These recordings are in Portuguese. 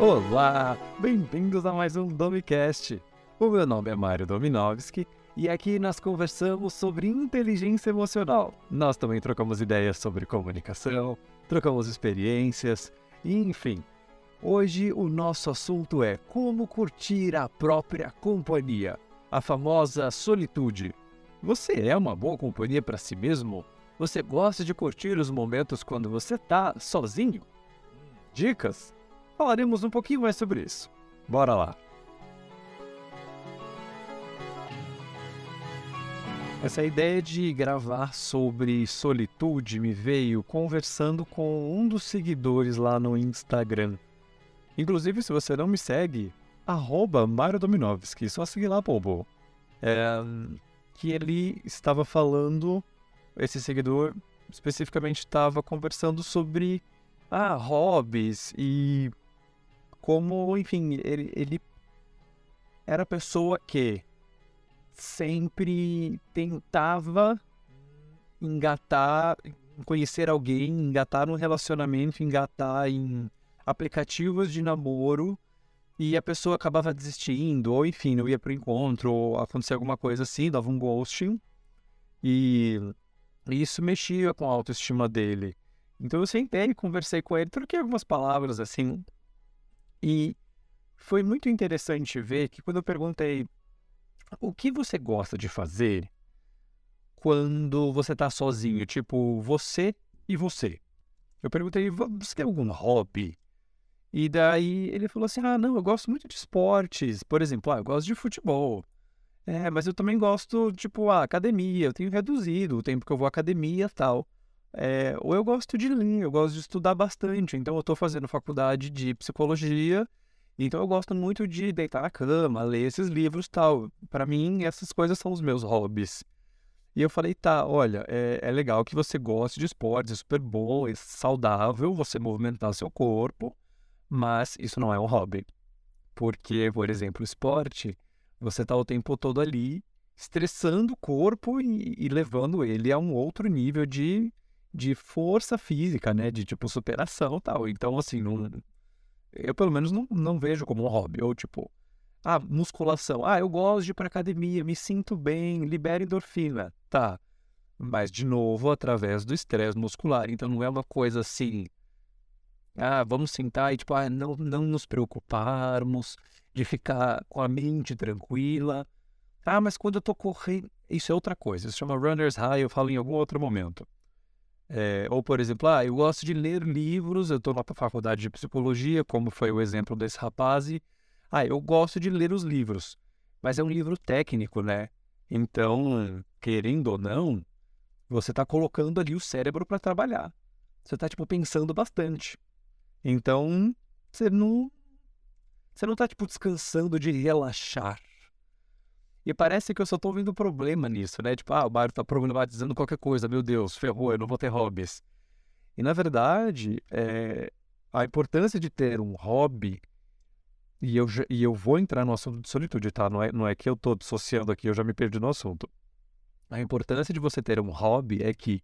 Olá, bem-vindos a mais um Domicast. O meu nome é Mário Dominovski e aqui nós conversamos sobre inteligência emocional. Nós também trocamos ideias sobre comunicação, trocamos experiências e, enfim. Hoje o nosso assunto é como curtir a própria companhia, a famosa solitude. Você é uma boa companhia para si mesmo? Você gosta de curtir os momentos quando você está sozinho? Dicas? Falaremos um pouquinho mais sobre isso. Bora lá! Essa ideia de gravar sobre solitude me veio conversando com um dos seguidores lá no Instagram. Inclusive, se você não me segue, arroba Mário Dominovski, só seguir lá, bobo. É, que ele estava falando, esse seguidor especificamente estava conversando sobre ah, hobbies e como, enfim, ele, ele era a pessoa que sempre tentava engatar, conhecer alguém, engatar um relacionamento, engatar em aplicativos de namoro e a pessoa acabava desistindo, ou enfim, não ia pro encontro, ou acontecia alguma coisa assim, dava um ghosting. E isso mexia com a autoestima dele. Então eu sentei e conversei com ele, troquei algumas palavras assim. E foi muito interessante ver que quando eu perguntei o que você gosta de fazer quando você está sozinho, tipo você e você. Eu perguntei, você tem algum hobby? E daí ele falou assim: ah, não, eu gosto muito de esportes. Por exemplo, ah, eu gosto de futebol. É, mas eu também gosto, tipo, a academia. Eu tenho reduzido o tempo que eu vou à academia tal. É, ou eu gosto de ler, eu gosto de estudar bastante. Então eu estou fazendo faculdade de psicologia então eu gosto muito de deitar na cama, ler esses livros tal. Para mim, essas coisas são os meus hobbies. E eu falei, tá, olha, é, é legal que você goste de esportes, é super bom, é saudável você movimentar seu corpo, mas isso não é um hobby. Porque, por exemplo, esporte, você está o tempo todo ali estressando o corpo e, e, levando ele a um outro nível de, de força física, né? De tipo superação tal. Então, assim, não, eu pelo menos não, não vejo como um hobby. Ou tipo, ah, musculação. Ah, eu gosto de ir pra academia, me sinto bem, libera endorfina. Tá. Mas, de novo, através do estresse muscular. Então não é uma coisa assim. Ah, vamos sentar e, tipo, ah, não, não nos preocuparmos de ficar com a mente tranquila. Ah, mas quando eu tô correndo. Isso é outra coisa. Isso chama runner's high, eu falo em algum outro momento. É, ou, por exemplo, ah, eu gosto de ler livros, eu estou na faculdade de psicologia, como foi o exemplo desse rapaz, e, ah, eu gosto de ler os livros, mas é um livro técnico, né? Então, querendo ou não, você está colocando ali o cérebro para trabalhar. Você está, tipo, pensando bastante. Então, você não. Você não está, tipo, descansando de relaxar. E parece que eu só tô vendo problema nisso, né? Tipo, ah, o Mário tá problematizando qualquer coisa, meu Deus, ferrou, eu não vou ter hobbies. E na verdade, é, a importância de ter um hobby, e eu, e eu vou entrar no assunto de solitude, tá? Não é, não é que eu tô dissociando aqui, eu já me perdi no assunto. A importância de você ter um hobby é que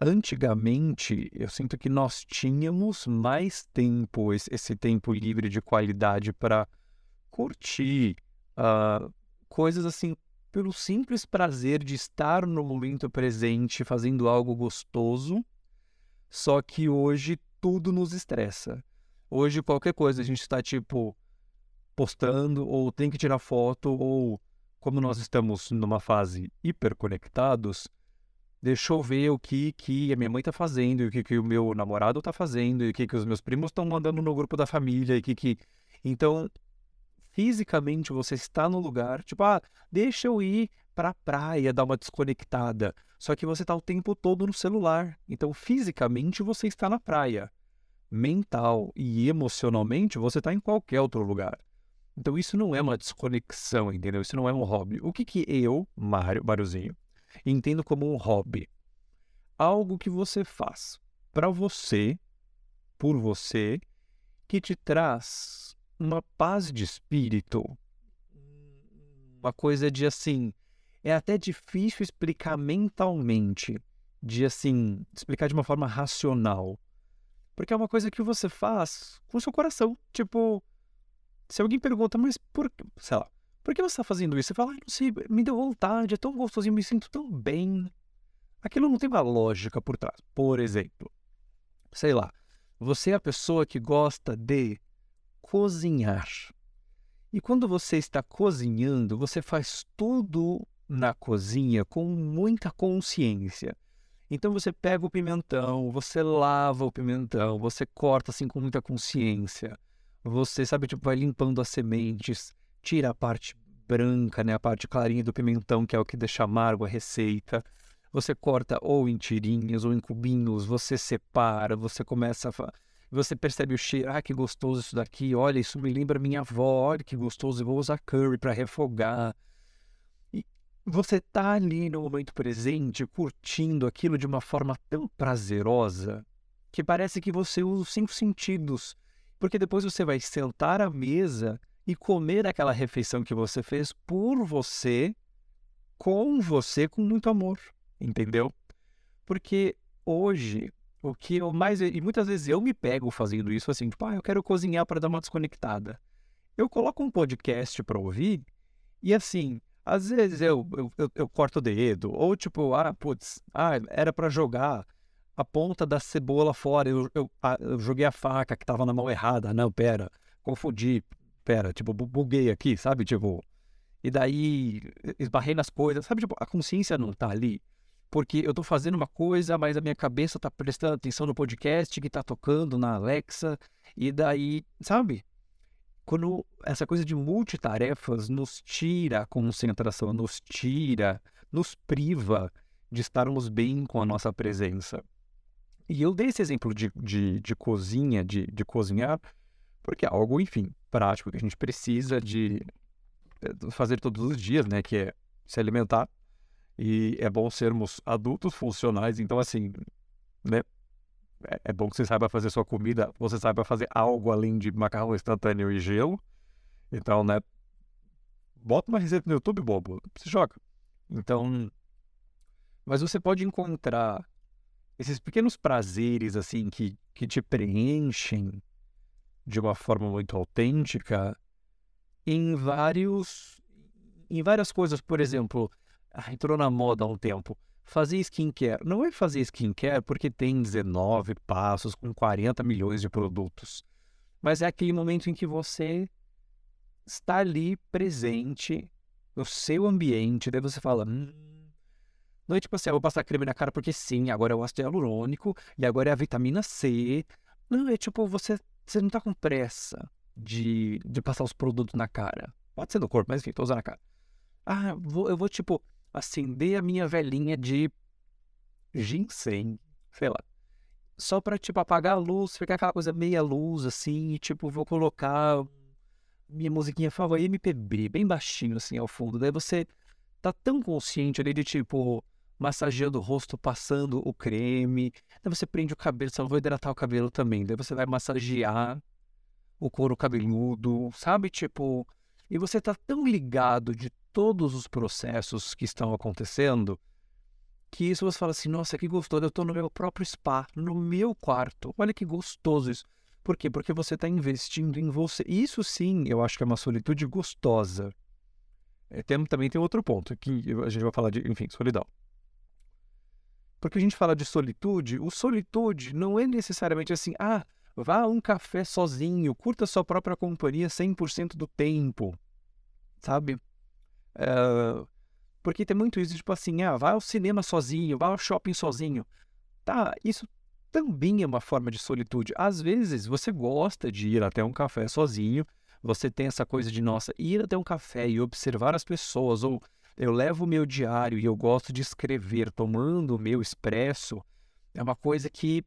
antigamente eu sinto que nós tínhamos mais tempo, esse, esse tempo livre de qualidade para curtir, uh, coisas assim pelo simples prazer de estar no momento presente fazendo algo gostoso. Só que hoje tudo nos estressa. Hoje qualquer coisa a gente está tipo postando ou tem que tirar foto ou como nós estamos numa fase hiperconectados, deixa eu ver o que, que a minha mãe está fazendo, o que, que o meu namorado está fazendo, e o que, que os meus primos estão mandando no grupo da família, e que que... Então, fisicamente você está no lugar, tipo, ah, deixa eu ir para a praia dar uma desconectada. Só que você está o tempo todo no celular. Então, fisicamente você está na praia. Mental e emocionalmente você está em qualquer outro lugar. Então, isso não é uma desconexão, entendeu? Isso não é um hobby. O que, que eu, Mário, Máriozinho, entendo como um hobby? Algo que você faz para você, por você, que te traz uma paz de espírito, uma coisa de assim, é até difícil explicar mentalmente, de assim, explicar de uma forma racional. Porque é uma coisa que você faz com o seu coração. Tipo, se alguém pergunta, mas por sei lá, por que você está fazendo isso? Você fala, ah, não sei, me deu vontade, é tão gostosinho, me sinto tão bem. Aquilo não tem uma lógica por trás. Por exemplo, sei lá, você é a pessoa que gosta de cozinhar. E quando você está cozinhando, você faz tudo na cozinha com muita consciência. Então você pega o pimentão, você lava o pimentão, você corta assim com muita consciência. Você, sabe, tipo, vai limpando as sementes, tira a parte branca, né, a parte clarinha do pimentão, que é o que deixa amargo a receita. Você corta ou em tirinhas ou em cubinhos, você separa, você começa a você percebe o cheiro, ah, que gostoso isso daqui, olha, isso me lembra minha avó, olha que gostoso, eu vou usar curry para refogar. E você tá ali no momento presente, curtindo aquilo de uma forma tão prazerosa, que parece que você usa os cinco sentidos, porque depois você vai sentar à mesa e comer aquela refeição que você fez por você, com você, com muito amor, entendeu? Porque hoje o que eu mais. E muitas vezes eu me pego fazendo isso assim, tipo, ah, eu quero cozinhar para dar uma desconectada. Eu coloco um podcast para ouvir e assim, às vezes eu, eu, eu, eu, corto o dedo, ou tipo, ah, putz, ah, era para jogar a ponta da cebola fora, eu, eu, eu joguei a faca que estava na mão errada. Não, pera, confundi, pera, tipo, buguei aqui, sabe? Tipo, e daí esbarrei nas coisas, sabe? Tipo, a consciência não tá ali porque eu estou fazendo uma coisa, mas a minha cabeça está prestando atenção no podcast que está tocando na Alexa, e daí, sabe? Quando essa coisa de multitarefas nos tira a concentração, nos tira, nos priva de estarmos bem com a nossa presença. E eu dei esse exemplo de, de, de cozinha, de, de cozinhar, porque é algo, enfim, prático que a gente precisa de eh, fazer todos os dias, né? Que é se alimentar e é bom sermos adultos funcionais, então assim, né? É, é bom que você saiba fazer sua comida, você saiba fazer algo além de macarrão instantâneo e gelo. Então, né? Bota uma receita no YouTube, bobo, se joga. Então, mas você pode encontrar esses pequenos prazeres assim que, que te preenchem de uma forma muito autêntica em vários em várias coisas, por exemplo, entrou na moda há um tempo. Fazer skincare. Não é fazer skincare porque tem 19 passos com 40 milhões de produtos. Mas é aquele momento em que você está ali presente no seu ambiente. Daí você fala. Hum, não é tipo assim, eu ah, vou passar creme na cara porque sim, agora é o ácido hialurônico e agora é a vitamina C. Não, é tipo, você, você não está com pressa de, de passar os produtos na cara. Pode ser no corpo, mas enfim, tô usando na cara. Ah, vou, eu vou tipo acender a minha velhinha de ginseng, sei lá. Só pra, tipo, apagar a luz, ficar aquela coisa meia luz, assim, e, tipo, vou colocar minha musiquinha favorita, MPB, bem baixinho, assim, ao fundo. Daí você tá tão consciente ali de, tipo, massageando o rosto, passando o creme. Daí você prende o cabelo, só vou hidratar o cabelo também. Daí você vai massagear o couro cabeludo, sabe? Tipo, e você tá tão ligado de todos os processos que estão acontecendo, que isso você fala assim, nossa, que gostoso, eu estou no meu próprio spa, no meu quarto. Olha que gostoso isso. Por quê? Porque você está investindo em você. Isso sim, eu acho que é uma solitude gostosa. É, tem, também tem outro ponto, que a gente vai falar de, enfim, solidão. Porque a gente fala de solitude, o solitude não é necessariamente assim, ah, vá a um café sozinho, curta sua própria companhia 100% do tempo, sabe? Uh, porque tem muito isso, tipo assim, ah, vai ao cinema sozinho, vai ao shopping sozinho. Tá, isso também é uma forma de solitude. Às vezes você gosta de ir até um café sozinho, você tem essa coisa de, nossa, ir até um café e observar as pessoas, ou eu levo o meu diário e eu gosto de escrever tomando o meu expresso, é uma coisa que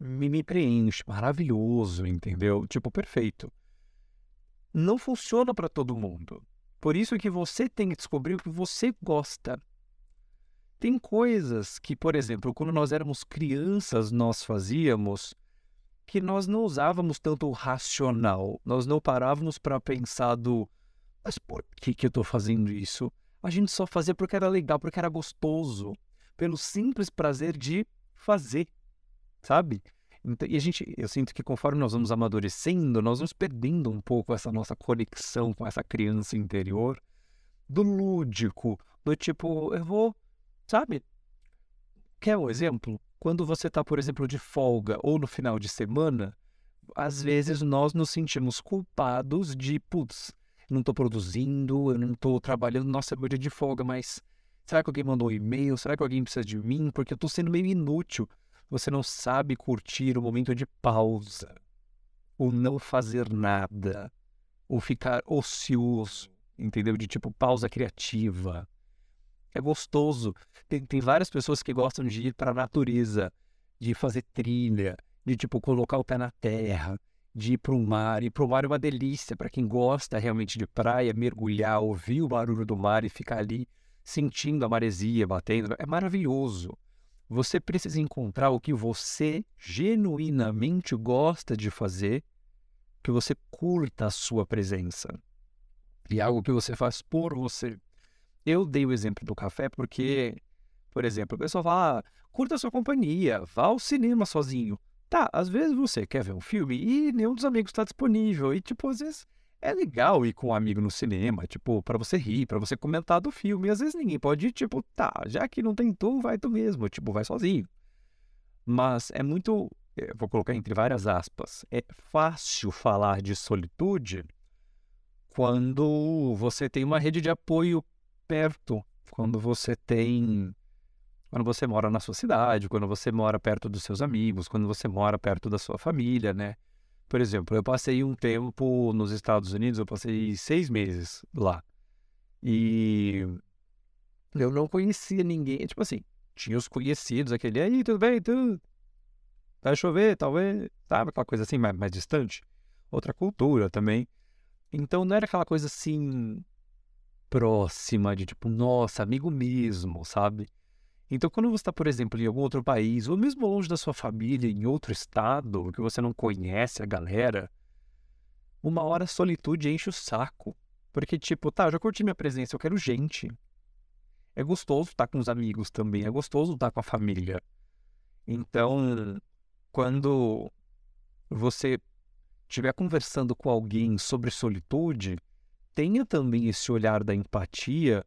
me, me preenche, maravilhoso, entendeu? Tipo, perfeito. Não funciona para todo mundo. Por isso que você tem que descobrir o que você gosta. Tem coisas que, por exemplo, quando nós éramos crianças, nós fazíamos que nós não usávamos tanto o racional. Nós não parávamos para pensar do mas por que, que eu estou fazendo isso? A gente só fazia porque era legal, porque era gostoso. Pelo simples prazer de fazer, sabe? Então, e a gente, eu sinto que conforme nós vamos amadurecendo, nós vamos perdendo um pouco essa nossa conexão com essa criança interior, do lúdico, do tipo, eu vou, sabe? Quer um exemplo? Quando você está, por exemplo, de folga ou no final de semana, às vezes nós nos sentimos culpados de, putz, não estou produzindo, eu não estou trabalhando, nossa, é meu dia de folga, mas será que alguém mandou um e-mail? Será que alguém precisa de mim? Porque eu estou sendo meio inútil. Você não sabe curtir o momento de pausa, o não fazer nada, o ficar ocioso, entendeu? De tipo pausa criativa. É gostoso. Tem, tem várias pessoas que gostam de ir para a natureza, de fazer trilha, de tipo colocar o pé na terra, de ir para o mar. E para o mar é uma delícia para quem gosta realmente de praia, mergulhar, ouvir o barulho do mar e ficar ali sentindo a maresia batendo. É maravilhoso. Você precisa encontrar o que você genuinamente gosta de fazer, que você curta a sua presença. E algo que você faz por você. Eu dei o exemplo do café porque, por exemplo, a pessoa fala, ah, curta a sua companhia, vá ao cinema sozinho. Tá, às vezes você quer ver um filme e nenhum dos amigos está disponível. E, tipo, às vezes é legal ir com um amigo no cinema, tipo, para você rir, para você comentar do filme. Às vezes ninguém pode ir, tipo, tá, já que não tem tu, vai tu mesmo, tipo, vai sozinho. Mas é muito, eh, vou colocar entre várias aspas, é fácil falar de solitude quando você tem uma rede de apoio perto, quando você tem quando você mora na sua cidade, quando você mora perto dos seus amigos, quando você mora perto da sua família, né? Por exemplo, eu passei um tempo nos Estados Unidos, eu passei seis meses lá. E eu não conhecia ninguém. Tipo assim, tinha os conhecidos, aquele, aí, tudo bem, tudo. Vai chover, talvez, sabe? Aquela coisa assim, mais, mais distante. Outra cultura também. Então não era aquela coisa assim próxima de tipo, nossa, amigo mesmo, sabe? Então, quando você está, por exemplo, em algum outro país, ou mesmo longe da sua família, em outro estado, que você não conhece a galera, uma hora a solitude enche o saco. Porque, tipo, tá, eu já curti minha presença, eu quero gente. É gostoso estar com os amigos também, é gostoso estar com a família. Então, quando você estiver conversando com alguém sobre solitude, tenha também esse olhar da empatia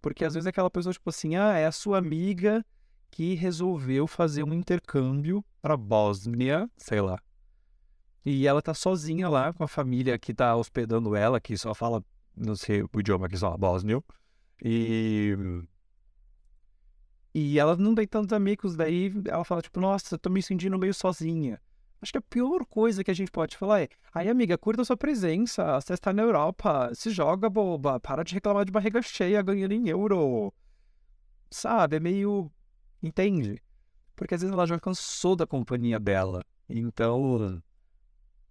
porque às vezes é aquela pessoa, tipo assim, ah, é a sua amiga que resolveu fazer um intercâmbio para Bósnia, sei lá. E ela tá sozinha lá com a família que tá hospedando ela, que só fala, não sei o idioma que só bósnio. E e ela não tem tantos amigos, daí ela fala tipo, nossa, tô me sentindo meio sozinha. Acho que a pior coisa que a gente pode falar é: aí, amiga, curta sua presença. Você está na Europa, se joga, boba. Para de reclamar de barriga cheia ganhando em euro. Sabe? É meio. Entende? Porque às vezes ela já cansou da companhia dela. Então.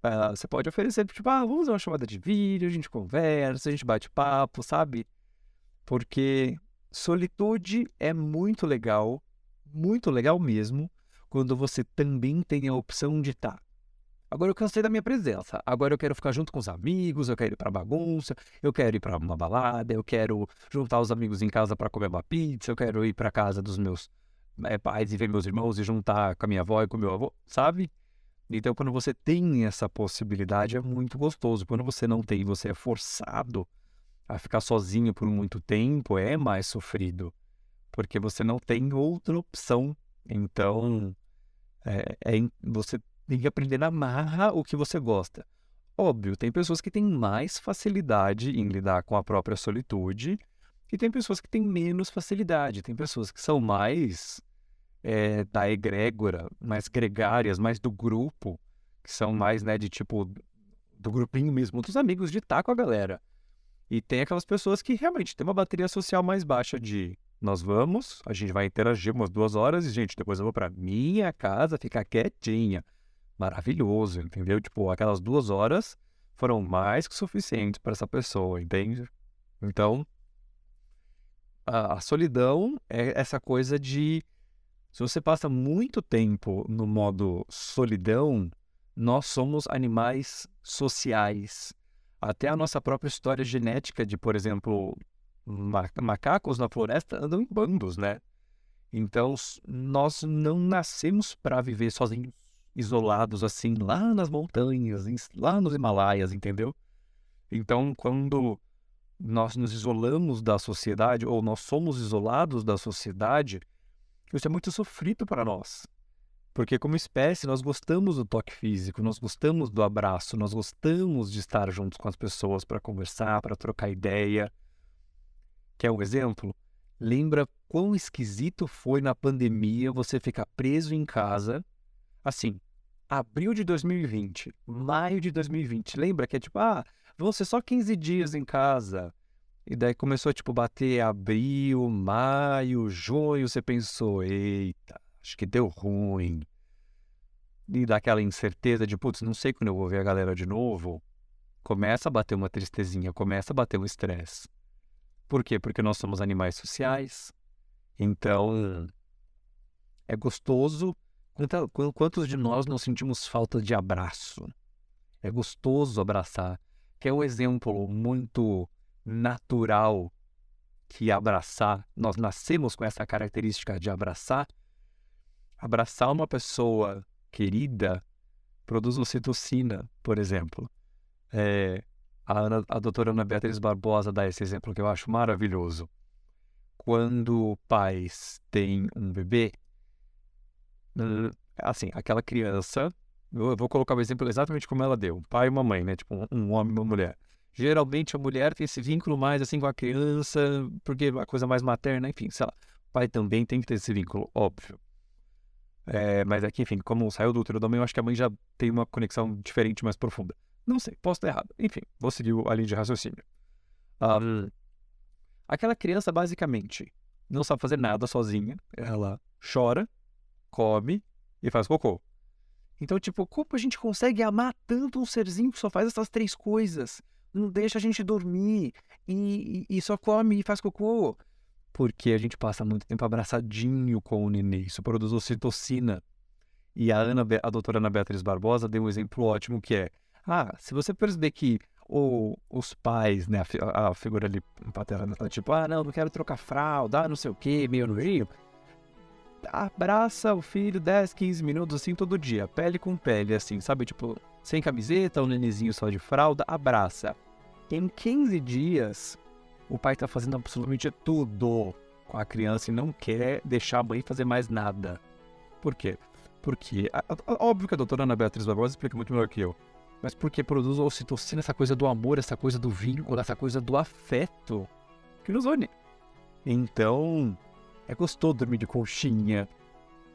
Uh, você pode oferecer, tipo, ah, vamos fazer uma chamada de vídeo, a gente conversa, a gente bate papo, sabe? Porque solitude é muito legal, muito legal mesmo quando você também tem a opção de estar. Tá, agora eu cansei da minha presença. Agora eu quero ficar junto com os amigos, eu quero ir para bagunça, eu quero ir para uma balada, eu quero juntar os amigos em casa para comer uma pizza, eu quero ir para casa dos meus é, pais e ver meus irmãos e juntar com a minha avó e com o meu avô, sabe? Então, quando você tem essa possibilidade, é muito gostoso. Quando você não tem, você é forçado a ficar sozinho por muito tempo, é mais sofrido, porque você não tem outra opção então, é, é, você tem que aprender na marra o que você gosta. Óbvio, tem pessoas que têm mais facilidade em lidar com a própria solitude e tem pessoas que têm menos facilidade. Tem pessoas que são mais é, da egrégora, mais gregárias, mais do grupo, que são mais, né, de tipo, do grupinho mesmo, dos amigos, de estar com a galera. E tem aquelas pessoas que realmente têm uma bateria social mais baixa de nós vamos, a gente vai interagir umas duas horas e, gente, depois eu vou para minha casa ficar quietinha. Maravilhoso, entendeu? Tipo, aquelas duas horas foram mais que suficientes para essa pessoa, entende? Então, a, a solidão é essa coisa de. Se você passa muito tempo no modo solidão, nós somos animais sociais. Até a nossa própria história genética de, por exemplo, macacos na floresta andam em bandos, né? Então, nós não nascemos para viver sozinhos. isolados assim, lá nas montanhas, lá nos Himalaias, entendeu? Então, quando nós nos isolamos da sociedade, ou nós somos isolados da sociedade, isso é muito sofrido para nós. Porque, como espécie, nós gostamos do toque físico, nós gostamos do abraço, nós gostamos de estar juntos com as pessoas para conversar, para trocar ideia. Quer um exemplo? Lembra quão esquisito foi na pandemia você ficar preso em casa? Assim, abril de 2020, maio de 2020. Lembra que é tipo, ah, vão ser só 15 dias em casa. E daí começou, tipo, bater abril, maio, junho. Você pensou, eita, acho que deu ruim. E daquela incerteza de, putz, não sei quando eu vou ver a galera de novo. Começa a bater uma tristezinha, começa a bater um estresse. Por quê? Porque nós somos animais sociais. Então, é gostoso. Quantos de nós não sentimos falta de abraço? É gostoso abraçar. Que é um exemplo muito natural que abraçar. Nós nascemos com essa característica de abraçar. Abraçar uma pessoa querida produz ocitocina, por exemplo. É, a, Ana, a doutora Ana Beatriz Barbosa dá esse exemplo que eu acho maravilhoso. Quando pais têm um bebê, assim, aquela criança, eu vou colocar o exemplo exatamente como ela deu, um pai e uma mãe, né? Tipo, um, homem e uma mulher. Geralmente a mulher tem esse vínculo mais assim com a criança, porque é a coisa mais materna, enfim, sei lá. O pai também tem que ter esse vínculo, óbvio. É, mas aqui, enfim, como saiu do útero da mãe, eu acho que a mãe já tem uma conexão diferente, mais profunda. Não sei, posso estar errado. Enfim, vou seguir a linha de raciocínio. Um, aquela criança, basicamente, não sabe fazer nada sozinha. Ela chora, come e faz cocô. Então, tipo, como a gente consegue amar tanto um serzinho que só faz essas três coisas? Não deixa a gente dormir e, e, e só come e faz cocô. Porque a gente passa muito tempo abraçadinho com o nenê. Isso produz ocitocina. E a, Ana, a doutora Ana Beatriz Barbosa deu um exemplo ótimo que é ah, se você perceber que os pais, né, a, a figura ali paterna tá tipo, ah, não, não quero trocar fralda, não sei o que, meio no rio. Abraça o filho 10, 15 minutos assim todo dia, pele com pele, assim, sabe? Tipo, sem camiseta, um nenezinho só de fralda, abraça. Em 15 dias, o pai tá fazendo absolutamente tudo com a criança e não quer deixar a mãe fazer mais nada. Por quê? Porque, óbvio que a doutora Ana Beatriz Barbosa explica muito melhor que eu mas porque produz ocitocina, essa coisa do amor, essa coisa do vínculo, essa coisa do afeto que nos une. Então, é gostoso dormir de conchinha.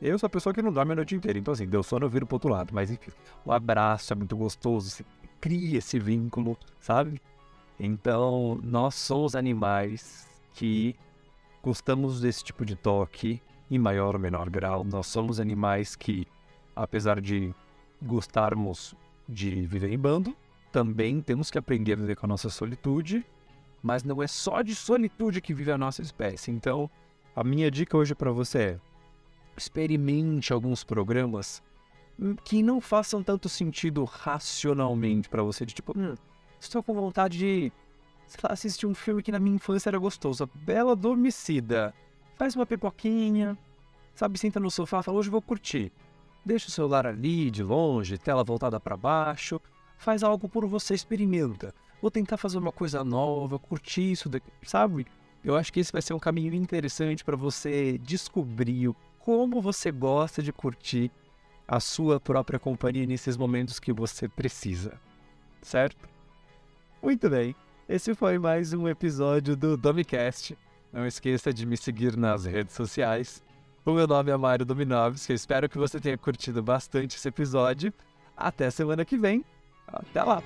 Eu sou a pessoa que não dorme a noite inteira, então assim, deu sono, eu viro pro outro lado. Mas enfim, o abraço é muito gostoso, você cria esse vínculo, sabe? Então, nós somos animais que gostamos desse tipo de toque, em maior ou menor grau. Nós somos animais que, apesar de gostarmos de viver em bando, também temos que aprender a viver com a nossa solitude, mas não é só de solitude que vive a nossa espécie. Então, a minha dica hoje para você é: experimente alguns programas que não façam tanto sentido racionalmente para você, de tipo, hum, estou com vontade de sei lá, assistir um filme que na minha infância era gostoso, Bela Adormecida. Faz uma pipoquinha, sabe, senta no sofá, fala, hoje vou curtir. Deixa o celular ali, de longe, tela voltada para baixo. Faz algo por você, experimenta. Vou tentar fazer uma coisa nova, curtir isso, daqui, sabe? Eu acho que esse vai ser um caminho interessante para você descobrir como você gosta de curtir a sua própria companhia nesses momentos que você precisa, certo? Muito bem, esse foi mais um episódio do Domicast. Não esqueça de me seguir nas redes sociais o meu nome é Mário Dominovski, espero que você tenha curtido bastante esse episódio. Até semana que vem. Até lá!